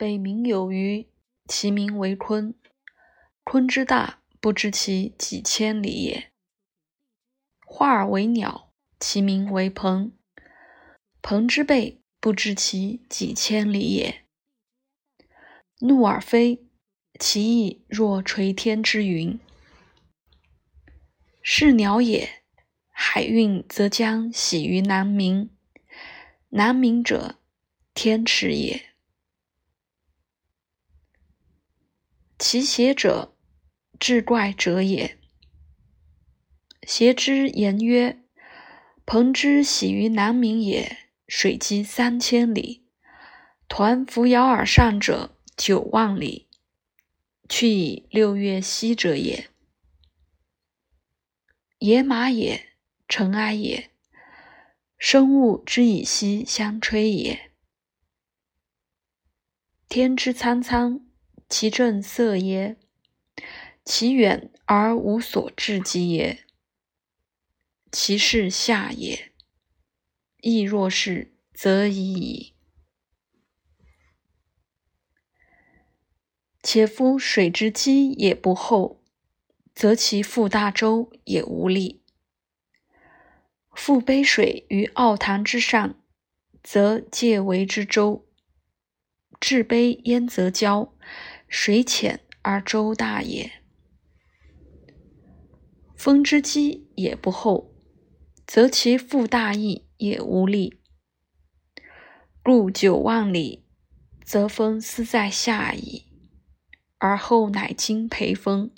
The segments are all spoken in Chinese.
北冥有鱼，其名为鲲。鲲之大，不知其几千里也。化而为鸟，其名为鹏。鹏之背，不知其几千里也。怒而飞，其翼若垂天之云。是鸟也，海运则将徙于南冥。南冥者，天池也。其邪者，志怪者也。邪之言曰：“鹏之徙于南冥也，水击三千里，抟扶摇而上者九万里，去以六月息者也。野马也，尘埃也，生物之以息相吹也。天之苍苍。”其正色也，其远而无所至极也，其势下也，亦若是，则已矣。且夫水之积也不厚，则其覆大舟也无力；覆杯水于奥堂之上，则介为之舟。置杯焉则交？水浅而舟大也，风之积也不厚，则其覆大翼也无力。故九万里，则风斯在下矣，而后乃经培风。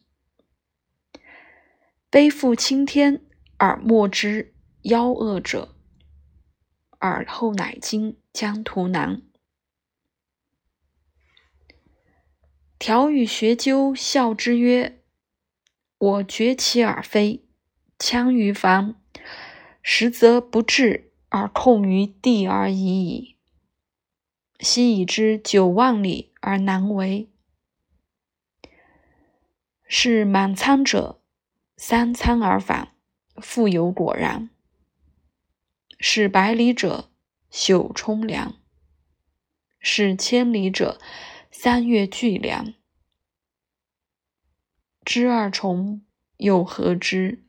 背负青天而莫之夭厄者，而后乃经江图南。条与学究笑之曰：“我绝其而飞，枪于樊，实则不至而控于地而已矣。昔已之九万里而难为。是满仓者，三仓而返，复有果然；是百里者，朽冲凉；是千里者。”三月巨凉，知二重又何知？